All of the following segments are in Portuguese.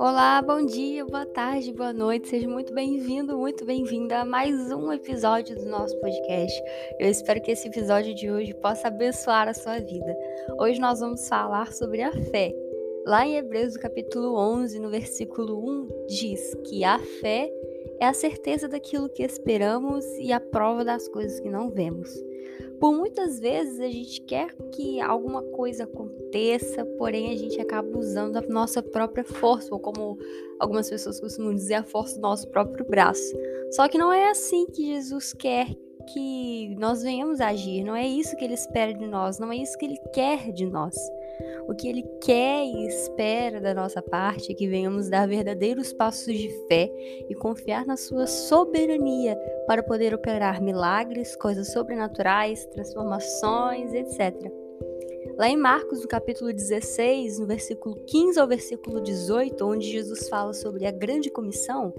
Olá, bom dia, boa tarde, boa noite, seja muito bem-vindo, muito bem-vinda a mais um episódio do nosso podcast. Eu espero que esse episódio de hoje possa abençoar a sua vida. Hoje nós vamos falar sobre a fé. Lá em Hebreus, capítulo 11, no versículo 1, diz que a fé é a certeza daquilo que esperamos e a prova das coisas que não vemos. Por muitas vezes a gente quer que alguma coisa aconteça, porém a gente acaba usando a nossa própria força, ou como algumas pessoas costumam dizer, a força do nosso próprio braço. Só que não é assim que Jesus quer que nós venhamos agir, não é isso que ele espera de nós, não é isso que ele quer de nós. O que ele quer e espera da nossa parte é que venhamos dar verdadeiros passos de fé e confiar na sua soberania para poder operar milagres, coisas sobrenaturais, transformações, etc. Lá em Marcos, no capítulo 16, no versículo 15 ao versículo 18, onde Jesus fala sobre a grande comissão,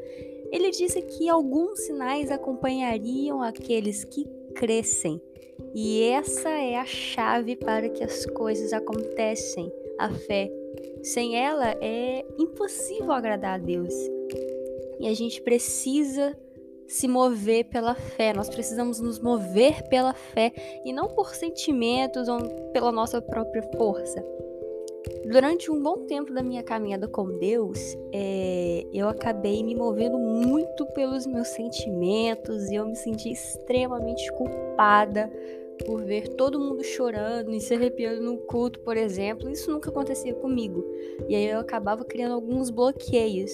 ele disse que alguns sinais acompanhariam aqueles que crescem. E essa é a chave para que as coisas acontecem, a fé. Sem ela é impossível agradar a Deus. E a gente precisa se mover pela fé, nós precisamos nos mover pela fé e não por sentimentos ou pela nossa própria força. Durante um bom tempo da minha caminhada com Deus, é, eu acabei me movendo muito pelos meus sentimentos e eu me senti extremamente culpada por ver todo mundo chorando e se arrepiando no culto, por exemplo. Isso nunca acontecia comigo. E aí eu acabava criando alguns bloqueios.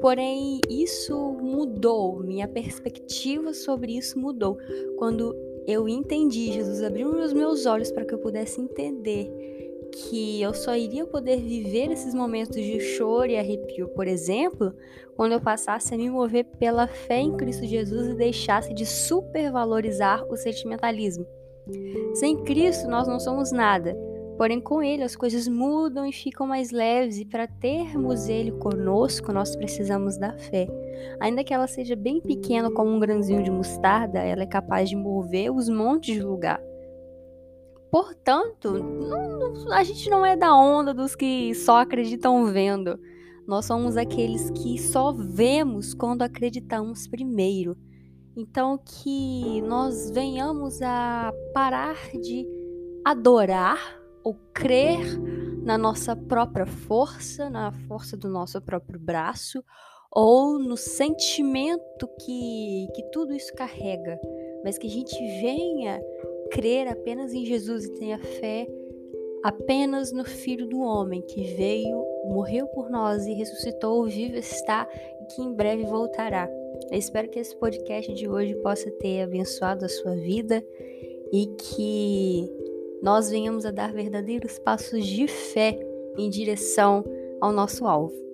Porém, isso mudou, minha perspectiva sobre isso mudou. Quando eu entendi, Jesus abriu os meus olhos para que eu pudesse entender que eu só iria poder viver esses momentos de choro e arrepio, por exemplo, quando eu passasse a me mover pela fé em Cristo Jesus e deixasse de supervalorizar o sentimentalismo. Sem Cristo nós não somos nada, porém com Ele as coisas mudam e ficam mais leves, e para termos Ele conosco nós precisamos da fé. Ainda que ela seja bem pequena, como um grãozinho de mostarda, ela é capaz de mover os montes de lugar. Portanto, não, a gente não é da onda dos que só acreditam vendo. Nós somos aqueles que só vemos quando acreditamos primeiro. Então, que nós venhamos a parar de adorar ou crer na nossa própria força, na força do nosso próprio braço, ou no sentimento que, que tudo isso carrega, mas que a gente venha crer apenas em Jesus e tenha fé apenas no Filho do Homem que veio, morreu por nós e ressuscitou, vivo está e que em breve voltará. Eu espero que esse podcast de hoje possa ter abençoado a sua vida e que nós venhamos a dar verdadeiros passos de fé em direção ao nosso alvo.